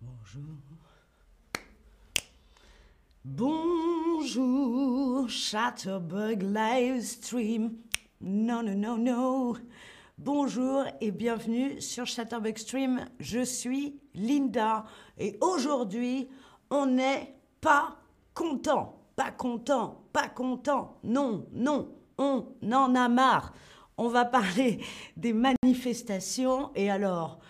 Bonjour. Bonjour, Chatterbug Livestream. Non, non, non, non. Bonjour et bienvenue sur Chatterbug Stream. Je suis Linda et aujourd'hui, on n'est pas content. Pas content, pas content. Non, non, on en a marre. On va parler des manifestations et alors,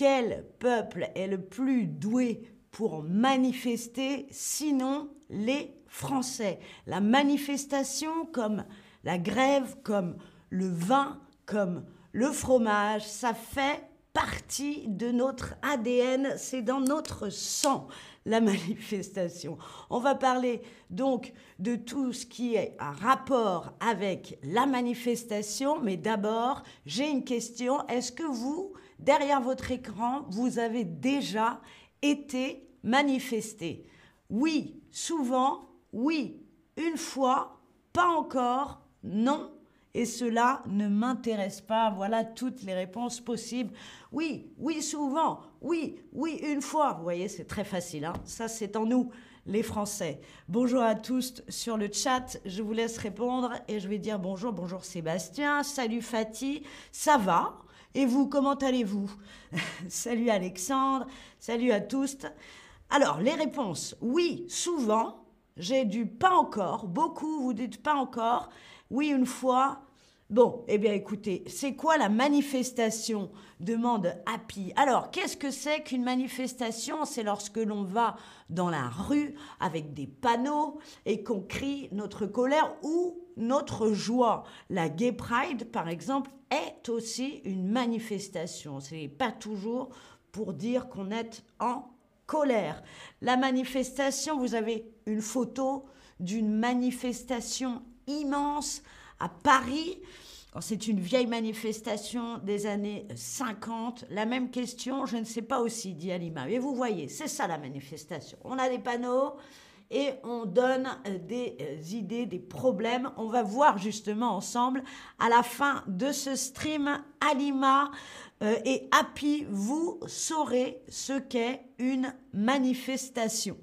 quel peuple est le plus doué pour manifester, sinon les Français. La manifestation comme la grève, comme le vin, comme le fromage, ça fait partie de notre ADN, c'est dans notre sang la manifestation. On va parler donc de tout ce qui est un rapport avec la manifestation, mais d'abord, j'ai une question. Est-ce que vous, derrière votre écran, vous avez déjà été manifesté Oui, souvent, oui, une fois, pas encore, non, et cela ne m'intéresse pas. Voilà toutes les réponses possibles. Oui, oui, souvent, oui, oui, une fois. Vous voyez, c'est très facile. Hein Ça, c'est en nous, les Français. Bonjour à tous sur le chat. Je vous laisse répondre et je vais dire bonjour. Bonjour Sébastien. Salut Fatih. Ça va? Et vous, comment allez-vous Salut Alexandre. Salut à tous. Alors, les réponses. Oui, souvent. J'ai du pas encore. Beaucoup, vous dites pas encore. Oui, une fois. Bon, eh bien écoutez, c'est quoi la manifestation? Demande Happy. Alors, qu'est-ce que c'est qu'une manifestation? C'est lorsque l'on va dans la rue avec des panneaux et qu'on crie notre colère ou notre joie. La Gay Pride, par exemple, est aussi une manifestation. Ce n'est pas toujours pour dire qu'on est en colère. La manifestation, vous avez une photo d'une manifestation immense à Paris. C'est une vieille manifestation des années 50. La même question, je ne sais pas aussi, dit Alima. Mais vous voyez, c'est ça la manifestation. On a des panneaux et on donne euh, des euh, idées, des problèmes. On va voir justement ensemble à la fin de ce stream Alima euh, et Happy, vous saurez ce qu'est une manifestation.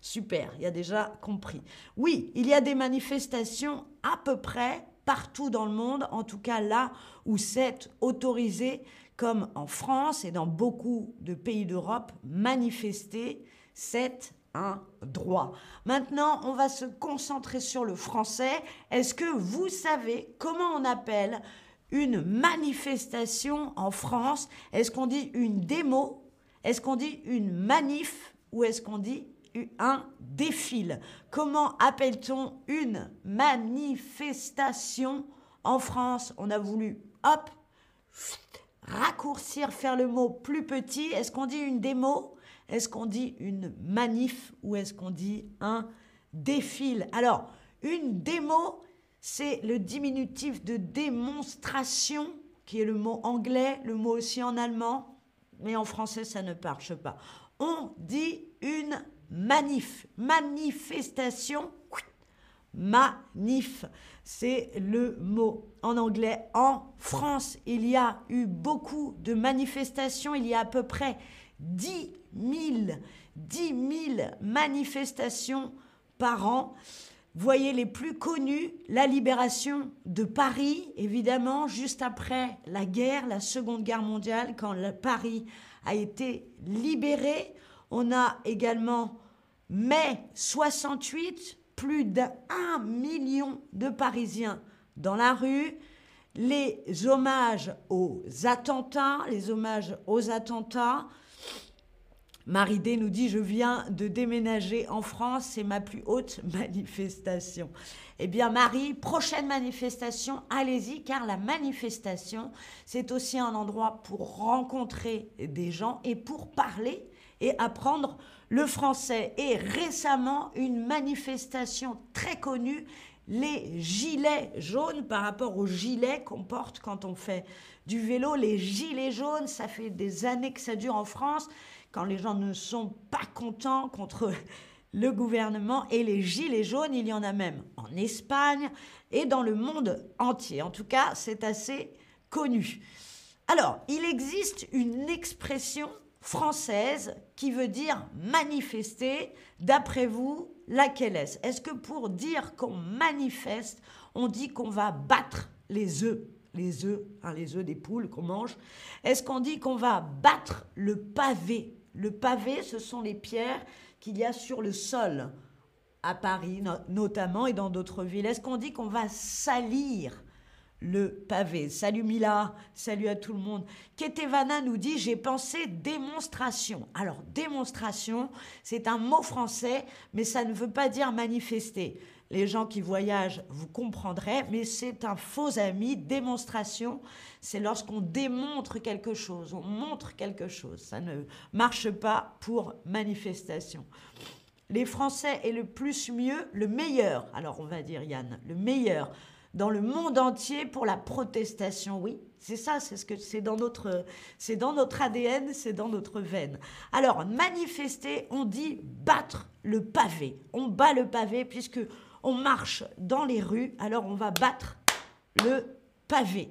Super, il y a déjà compris. Oui, il y a des manifestations à peu près partout dans le monde, en tout cas là où c'est autorisé, comme en France et dans beaucoup de pays d'Europe, manifester, c'est un droit. Maintenant, on va se concentrer sur le français. Est-ce que vous savez comment on appelle une manifestation en France? Est-ce qu'on dit une démo? Est-ce qu'on dit une manif? Ou est-ce qu'on dit un défile. Comment appelle-t-on une manifestation en France? On a voulu, hop, raccourcir, faire le mot plus petit. Est-ce qu'on dit une démo? Est-ce qu'on dit une manif Ou est-ce qu'on dit un défile? Alors, une démo, c'est le diminutif de démonstration, qui est le mot anglais, le mot aussi en allemand, mais en français, ça ne marche pas. On dit une manif, manifestation, manif, c'est le mot en anglais. En France, il y a eu beaucoup de manifestations, il y a à peu près 10 000, 10 000 manifestations par an. Voyez les plus connus, la libération de Paris, évidemment, juste après la guerre, la Seconde Guerre mondiale, quand Paris a été libéré. On a également mai 68, plus d'un million de Parisiens dans la rue. Les hommages aux attentats, les hommages aux attentats. Marie D nous dit Je viens de déménager en France, c'est ma plus haute manifestation. Eh bien, Marie, prochaine manifestation, allez-y, car la manifestation, c'est aussi un endroit pour rencontrer des gens et pour parler et apprendre le français. Et récemment, une manifestation très connue, les gilets jaunes par rapport aux gilets qu'on porte quand on fait du vélo. Les gilets jaunes, ça fait des années que ça dure en France, quand les gens ne sont pas contents contre le gouvernement. Et les gilets jaunes, il y en a même en Espagne et dans le monde entier. En tout cas, c'est assez connu. Alors, il existe une expression française qui veut dire manifester. D'après vous, laquelle est-ce? Est-ce que pour dire qu'on manifeste, on dit qu'on va battre les œufs les œufs, hein, les œufs des poules qu'on mange? Est-ce qu'on dit qu'on va battre le pavé? Le pavé, ce sont les pierres qu'il y a sur le sol, à Paris notamment et dans d'autres villes. Est-ce qu'on dit qu'on va salir le pavé. Salut Mila, salut à tout le monde. Ketevana nous dit j'ai pensé démonstration. Alors démonstration, c'est un mot français, mais ça ne veut pas dire manifester. Les gens qui voyagent, vous comprendrez, mais c'est un faux ami. Démonstration, c'est lorsqu'on démontre quelque chose, on montre quelque chose. Ça ne marche pas pour manifestation. Les Français est le plus mieux, le meilleur. Alors on va dire Yann, le meilleur dans le monde entier pour la protestation. Oui, c'est ça, c'est ce que c'est dans notre c'est dans notre ADN, c'est dans notre veine. Alors, manifester, on dit battre le pavé. On bat le pavé puisque on marche dans les rues, alors on va battre le pavé.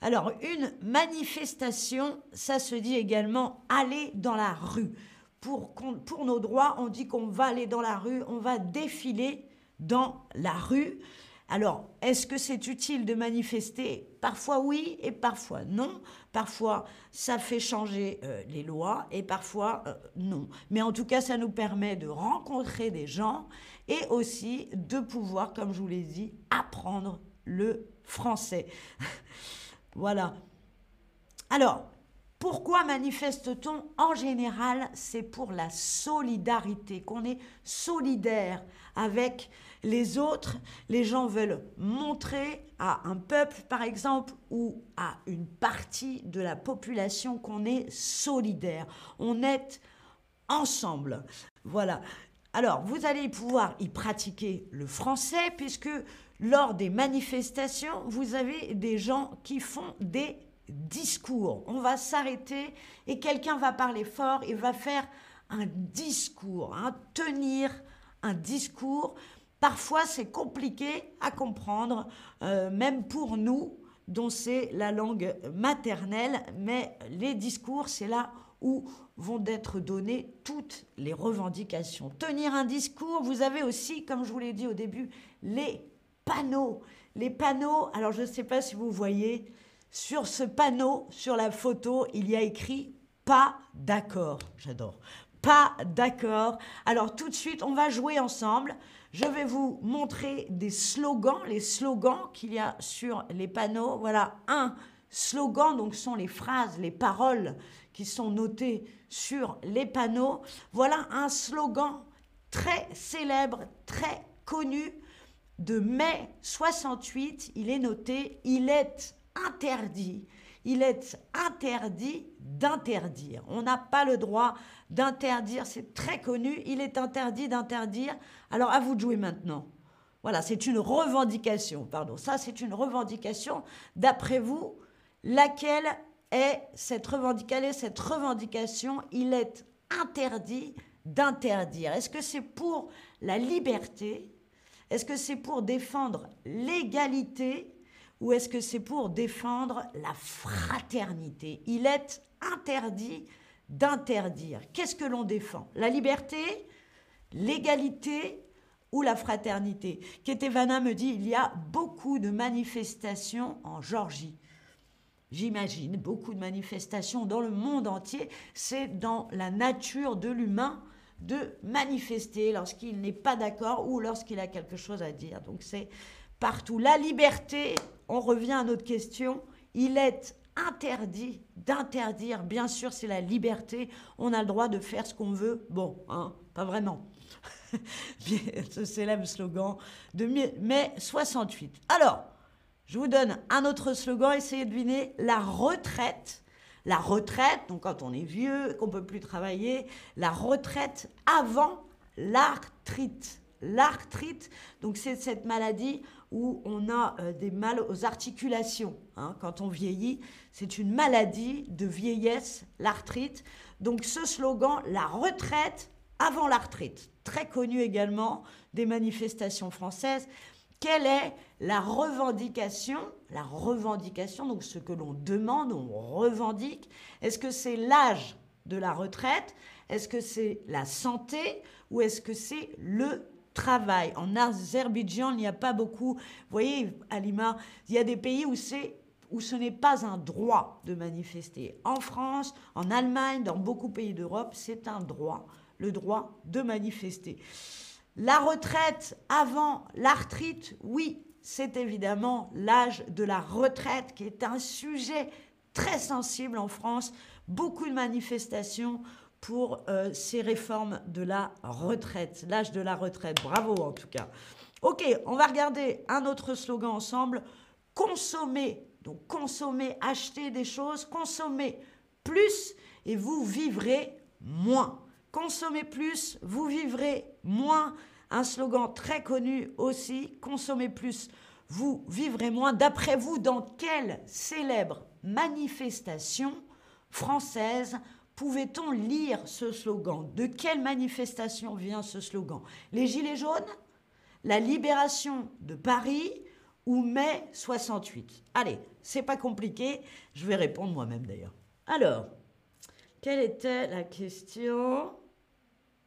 Alors, une manifestation, ça se dit également aller dans la rue. Pour, pour nos droits, on dit qu'on va aller dans la rue, on va défiler dans la rue. Alors, est-ce que c'est utile de manifester? Parfois oui et parfois non. Parfois, ça fait changer euh, les lois et parfois euh, non. Mais en tout cas, ça nous permet de rencontrer des gens et aussi de pouvoir, comme je vous l'ai dit, apprendre le français. voilà. Alors, pourquoi manifeste-t-on En général, c'est pour la solidarité, qu'on est solidaire avec les autres. Les gens veulent montrer à un peuple, par exemple, ou à une partie de la population qu'on est solidaire. On est ensemble. Voilà. Alors, vous allez pouvoir y pratiquer le français, puisque lors des manifestations, vous avez des gens qui font des discours. On va s'arrêter et quelqu'un va parler fort et va faire un discours, hein, tenir un discours. Parfois, c'est compliqué à comprendre, euh, même pour nous, dont c'est la langue maternelle, mais les discours, c'est là où vont être données toutes les revendications. Tenir un discours, vous avez aussi, comme je vous l'ai dit au début, les panneaux. Les panneaux, alors je ne sais pas si vous voyez, sur ce panneau, sur la photo, il y a écrit pas d'accord. J'adore. Pas d'accord. Alors tout de suite, on va jouer ensemble. Je vais vous montrer des slogans, les slogans qu'il y a sur les panneaux. Voilà, un slogan, donc sont les phrases, les paroles qui sont notées sur les panneaux. Voilà un slogan très célèbre, très connu de mai 68. Il est noté, il est interdit. Il est interdit d'interdire. On n'a pas le droit d'interdire, c'est très connu, il est interdit d'interdire. Alors à vous de jouer maintenant. Voilà, c'est une revendication, pardon. Ça, c'est une revendication. D'après vous, laquelle est cette revendication? Cette revendication, il est interdit d'interdire. Est-ce que c'est pour la liberté? Est-ce que c'est pour défendre l'égalité? Ou est-ce que c'est pour défendre la fraternité? Il est interdit d'interdire. Qu'est-ce que l'on défend? La liberté L'égalité ou la fraternité? Ketevana me dit il y a beaucoup de manifestations en Georgie. J'imagine beaucoup de manifestations dans le monde entier. C'est dans la nature de l'humain de manifester lorsqu'il n'est pas d'accord ou lorsqu'il a quelque chose à dire. Donc c'est partout. La liberté, on revient à notre question, il est interdit d'interdire. Bien sûr, c'est la liberté. On a le droit de faire ce qu'on veut. Bon, hein, pas vraiment. ce célèbre slogan de mai 68. Alors, je vous donne un autre slogan. Essayez de deviner la retraite. La retraite, donc quand on est vieux, qu'on peut plus travailler, la retraite avant l'arthrite. L'arthrite, donc c'est cette maladie où on a euh, des mal aux articulations. Hein, quand on vieillit, c'est une maladie de vieillesse, l'arthrite. Donc ce slogan, la retraite avant l'arthrite, très connu également des manifestations françaises. Quelle est la revendication La revendication, donc ce que l'on demande, on revendique? Est-ce que c'est l'âge de la retraite? Est-ce que c'est la santé? Ou est-ce que c'est le travail En Azerbaïdjan, il n'y a pas beaucoup. Vous voyez, Alima, il y a des pays où où ce n'est pas un droit de manifester. En France, en Allemagne, dans beaucoup de pays d'Europe, c'est un droit, le droit de manifester. La retraite avant l'arthrite, oui, c'est évidemment l'âge de la retraite qui est un sujet très sensible en France. Beaucoup de manifestations pour euh, ces réformes de la retraite, l'âge de la retraite. Bravo en tout cas. Ok, on va regarder un autre slogan ensemble. Consommer, donc consommer, acheter des choses, consommer plus et vous vivrez moins. Consommez plus, vous vivrez moins. Un slogan très connu aussi, consommez plus, vous vivrez moins. D'après vous, dans quelle célèbre manifestation française pouvait-on lire ce slogan? De quelle manifestation vient ce slogan? Les Gilets jaunes? La libération de Paris ou mai 68 Allez, c'est pas compliqué, je vais répondre moi-même d'ailleurs. Alors, quelle était la question?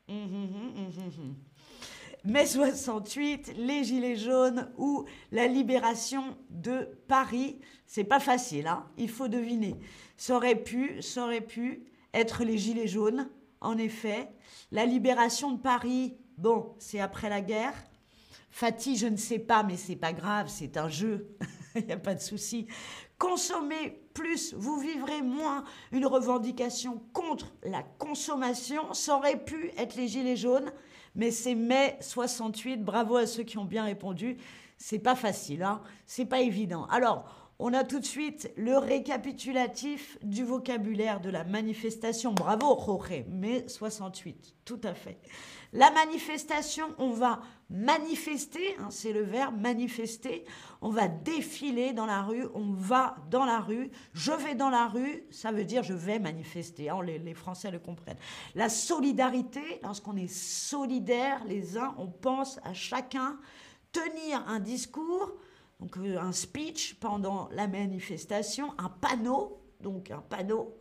Hum, hum, hum, mai 68, les Gilets jaunes ou la libération de Paris? C'est pas facile, hein? Il faut deviner. Ça aurait pu, ça aurait pu être les Gilets jaunes, en effet. La libération de Paris, bon, c'est après la guerre. Fatih, je ne sais pas, mais c'est pas grave, c'est un jeu, il n'y a pas de souci. Consommer plus, vous vivrez moins. Une revendication contre la consommation, ça aurait pu être les gilets jaunes, mais c'est mai 68. Bravo à ceux qui ont bien répondu. C'est pas facile, hein c'est pas évident. Alors, on a tout de suite le récapitulatif du vocabulaire de la manifestation. Bravo, Jorge, mai 68, tout à fait. La manifestation, on va manifester, hein, c'est le verbe manifester, on va défiler dans la rue, on va dans la rue, je vais dans la rue, ça veut dire je vais manifester, hein, les, Français le comprennent. La solidarité, lorsqu'on est solidaire les uns, on pense à chacun, tenir un discours, donc euh, un speech pendant la manifestation, un panneau, donc un panneau,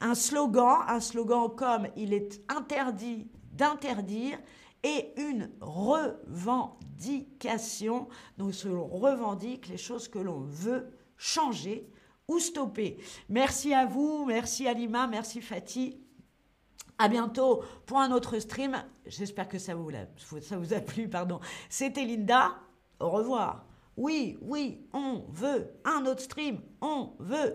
un slogan, un slogan comme il est interdit d'interdire et une revendication. Donc, on revendique les choses que l'on veut changer ou stopper. Merci à vous, merci Alima, merci Fatih. À bientôt pour un autre stream. J'espère que ça vous, a, ça vous a plu. Pardon. C'était Linda. Au revoir. Oui, oui, on veut un autre stream. On veut